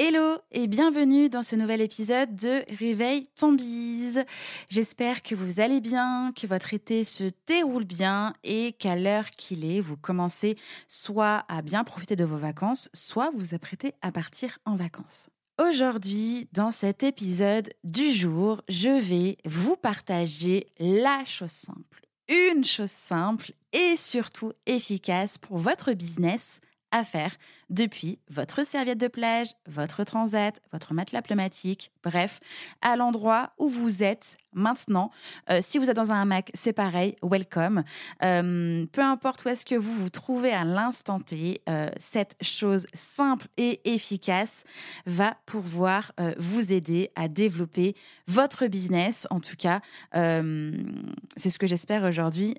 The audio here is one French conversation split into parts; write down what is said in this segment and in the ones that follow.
Hello et bienvenue dans ce nouvel épisode de Réveil ton bise. J'espère que vous allez bien, que votre été se déroule bien et qu'à l'heure qu'il est, vous commencez soit à bien profiter de vos vacances, soit vous apprêtez à partir en vacances. Aujourd'hui, dans cet épisode du jour, je vais vous partager la chose simple. Une chose simple et surtout efficace pour votre business à faire depuis votre serviette de plage, votre transat, votre matelas pneumatique, bref, à l'endroit où vous êtes maintenant. Euh, si vous êtes dans un hamac, c'est pareil, welcome. Euh, peu importe où est-ce que vous vous trouvez à l'instant T, euh, cette chose simple et efficace va pouvoir vous aider à développer votre business. En tout cas, c'est ce que j'espère aujourd'hui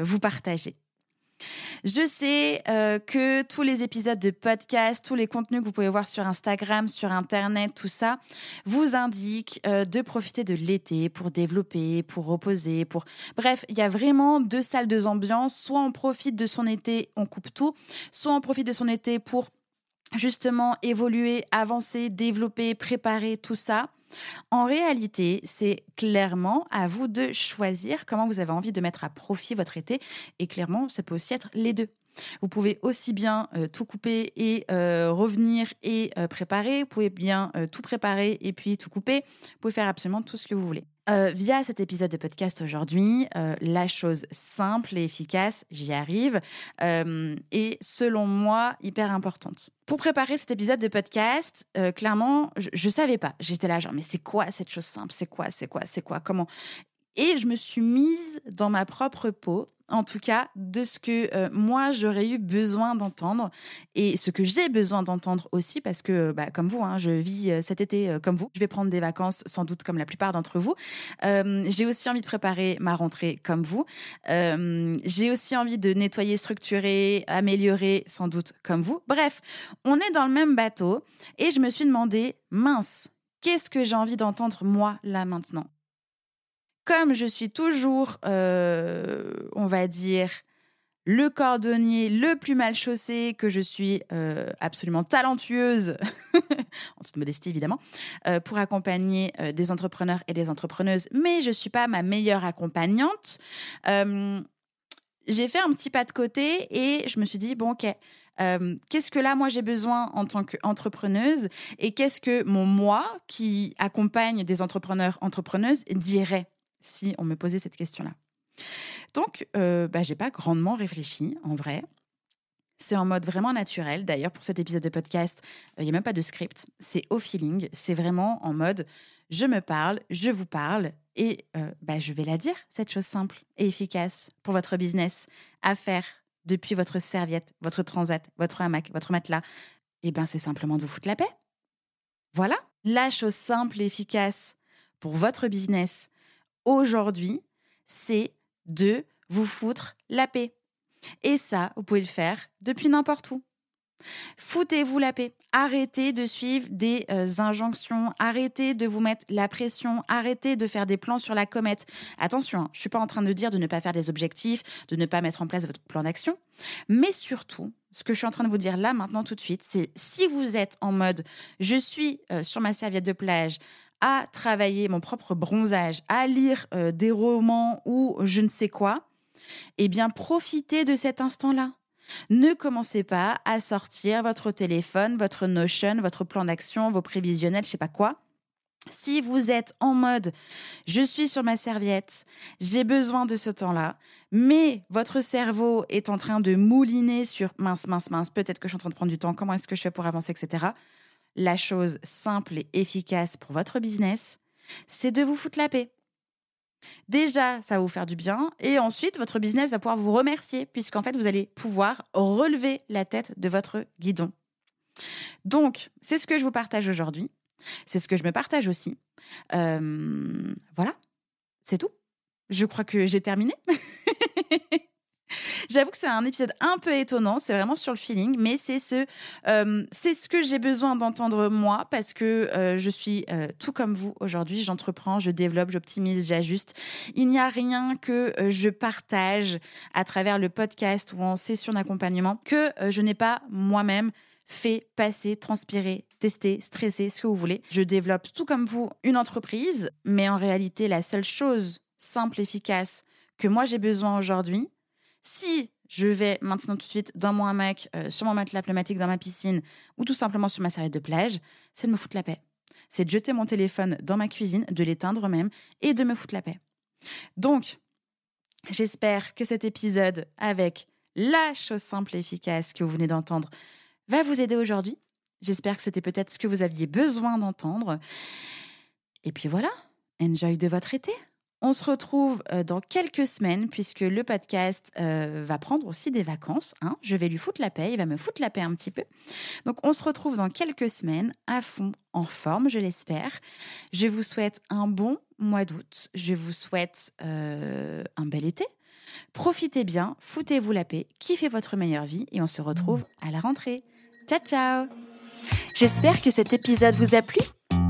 vous partager. Je sais euh, que tous les épisodes de podcast, tous les contenus que vous pouvez voir sur Instagram, sur Internet, tout ça, vous indiquent euh, de profiter de l'été pour développer, pour reposer, pour... Bref, il y a vraiment deux salles, deux ambiances. Soit on profite de son été, on coupe tout, soit on profite de son été pour justement évoluer, avancer, développer, préparer tout ça. En réalité, c'est clairement à vous de choisir comment vous avez envie de mettre à profit votre été. Et clairement, ça peut aussi être les deux. Vous pouvez aussi bien euh, tout couper et euh, revenir et euh, préparer. Vous pouvez bien tout préparer et puis tout couper. Vous pouvez faire absolument tout ce que vous voulez. Euh, via cet épisode de podcast aujourd'hui, euh, la chose simple et efficace, j'y arrive, euh, est selon moi hyper importante. Pour préparer cet épisode de podcast, clairement, je, je savais pas. J'étais là genre mais c'est quoi cette chose simple? C'est quoi C'est quoi C'est quoi? Comment? Et je me suis mise dans ma propre peau en tout cas, de ce que euh, moi j'aurais eu besoin d'entendre et ce que j'ai besoin d'entendre aussi, parce que, bah, comme vous, hein, je vis euh, cet été euh, comme vous. Je vais prendre des vacances, sans doute comme la plupart d'entre vous. j'ai aussi envie de préparer ma rentrée comme vous. j'ai aussi envie de nettoyer, structurer, améliorer, sans doute comme vous. Bref, on est dans le même bateau et je me suis demandé, mince, qu'est-ce que j'ai envie d'entendre moi là maintenant? Comme je suis toujours, euh, on va dire, le cordonnier le plus mal chaussé, que je suis euh, absolument talentueuse, en toute modestie évidemment, euh, pour accompagner des entrepreneurs et des entrepreneuses, mais je ne suis pas ma meilleure accompagnante. j'ai fait un petit pas de côté et je me suis dit, bon ok, qu'est-ce que là moi j'ai besoin en tant qu'entrepreneuse et qu'est-ce que mon moi qui accompagne des entrepreneurs, entrepreneuses dirait? Si on me posait cette question-là. Donc, euh, bah, j'ai pas grandement réfléchi, en vrai. C'est en mode vraiment naturel. D'ailleurs, pour cet épisode de podcast, il y n'y a même pas de script. C'est au feeling. C'est vraiment en mode je me parle, je vous parle et euh, bah, je vais la dire, cette chose simple et efficace pour votre business à faire depuis votre serviette, votre transat, votre hamac, votre matelas. Eh ben, c'est simplement de vous foutre la paix. Voilà, la chose simple et efficace pour votre business, aujourd'hui, c'est de vous foutre la paix. Et ça, vous pouvez le faire depuis n'importe où. Foutez-vous la paix. Arrêtez de suivre des euh, injonctions. Arrêtez de vous mettre la pression. Arrêtez de faire des plans sur la comète. Attention, hein, je ne suis pas en train de dire de ne pas faire des objectifs, de ne pas mettre en place votre plan d'action. Mais surtout, ce que je suis en train de vous dire là, maintenant, tout de suite, c'est si vous êtes en mode je suis euh, sur ma serviette de plage à travailler mon propre bronzage, à lire euh, des romans ou je ne sais quoi, eh bien profitez de cet instant-là. Ne commencez pas à sortir votre téléphone, votre Notion, votre plan d'action, vos prévisionnels, je sais pas quoi. Si vous êtes en mode je suis sur ma serviette, j'ai besoin de ce temps-là, mais votre cerveau est en train de mouliner sur mince, mince, mince, peut-être que je suis en train de prendre du temps, comment est-ce que je fais pour avancer, etc la chose simple et efficace pour votre business, c'est de vous foutre la paix. Déjà, ça va vous faire du bien et ensuite, votre business va pouvoir vous remercier puisqu'en fait, vous allez pouvoir relever la tête de votre guidon. Donc, c'est ce que je vous partage aujourd'hui. C'est ce que je me partage aussi. Euh, voilà, c'est tout. Je crois que j'ai terminé. J'avoue que c'est un épisode un peu étonnant, c'est vraiment sur le feeling, mais c'est ce, euh, ce que j'ai besoin d'entendre moi parce que euh, je suis euh, tout comme vous aujourd'hui. J'entreprends, je développe, j'optimise, j'ajuste. Il n'y a rien que je partage à travers le podcast ou en session d'accompagnement que je n'ai pas moi-même fait passer, transpirer, tester, stresser, ce que vous voulez. Je développe tout comme vous une entreprise, mais en réalité, la seule chose simple, efficace que moi j'ai besoin aujourd'hui, si je vais maintenant tout de suite dans mon hamac, euh, sur mon matelas pneumatique dans ma piscine ou tout simplement sur ma serviette de plage, c'est de me foutre la paix. C'est de jeter mon téléphone dans ma cuisine, de l'éteindre même et de me foutre la paix. Donc, j'espère que cet épisode avec la chose simple et efficace que vous venez d'entendre va vous aider aujourd'hui. J'espère que c'était peut-être ce que vous aviez besoin d'entendre. Et puis voilà, enjoy de votre été. On se retrouve euh, dans quelques semaines puisque le podcast euh, va prendre aussi des vacances. Hein. Je vais lui foutre la paix, il va me foutre la paix un petit peu. Donc on se retrouve dans quelques semaines à fond, en forme, je l'espère. Je vous souhaite un bon mois d'août. Je vous souhaite euh, un bel été. Profitez bien, foutez-vous la paix, kiffez votre meilleure vie et on se retrouve à la rentrée. Ciao ciao J'espère que cet épisode vous a plu.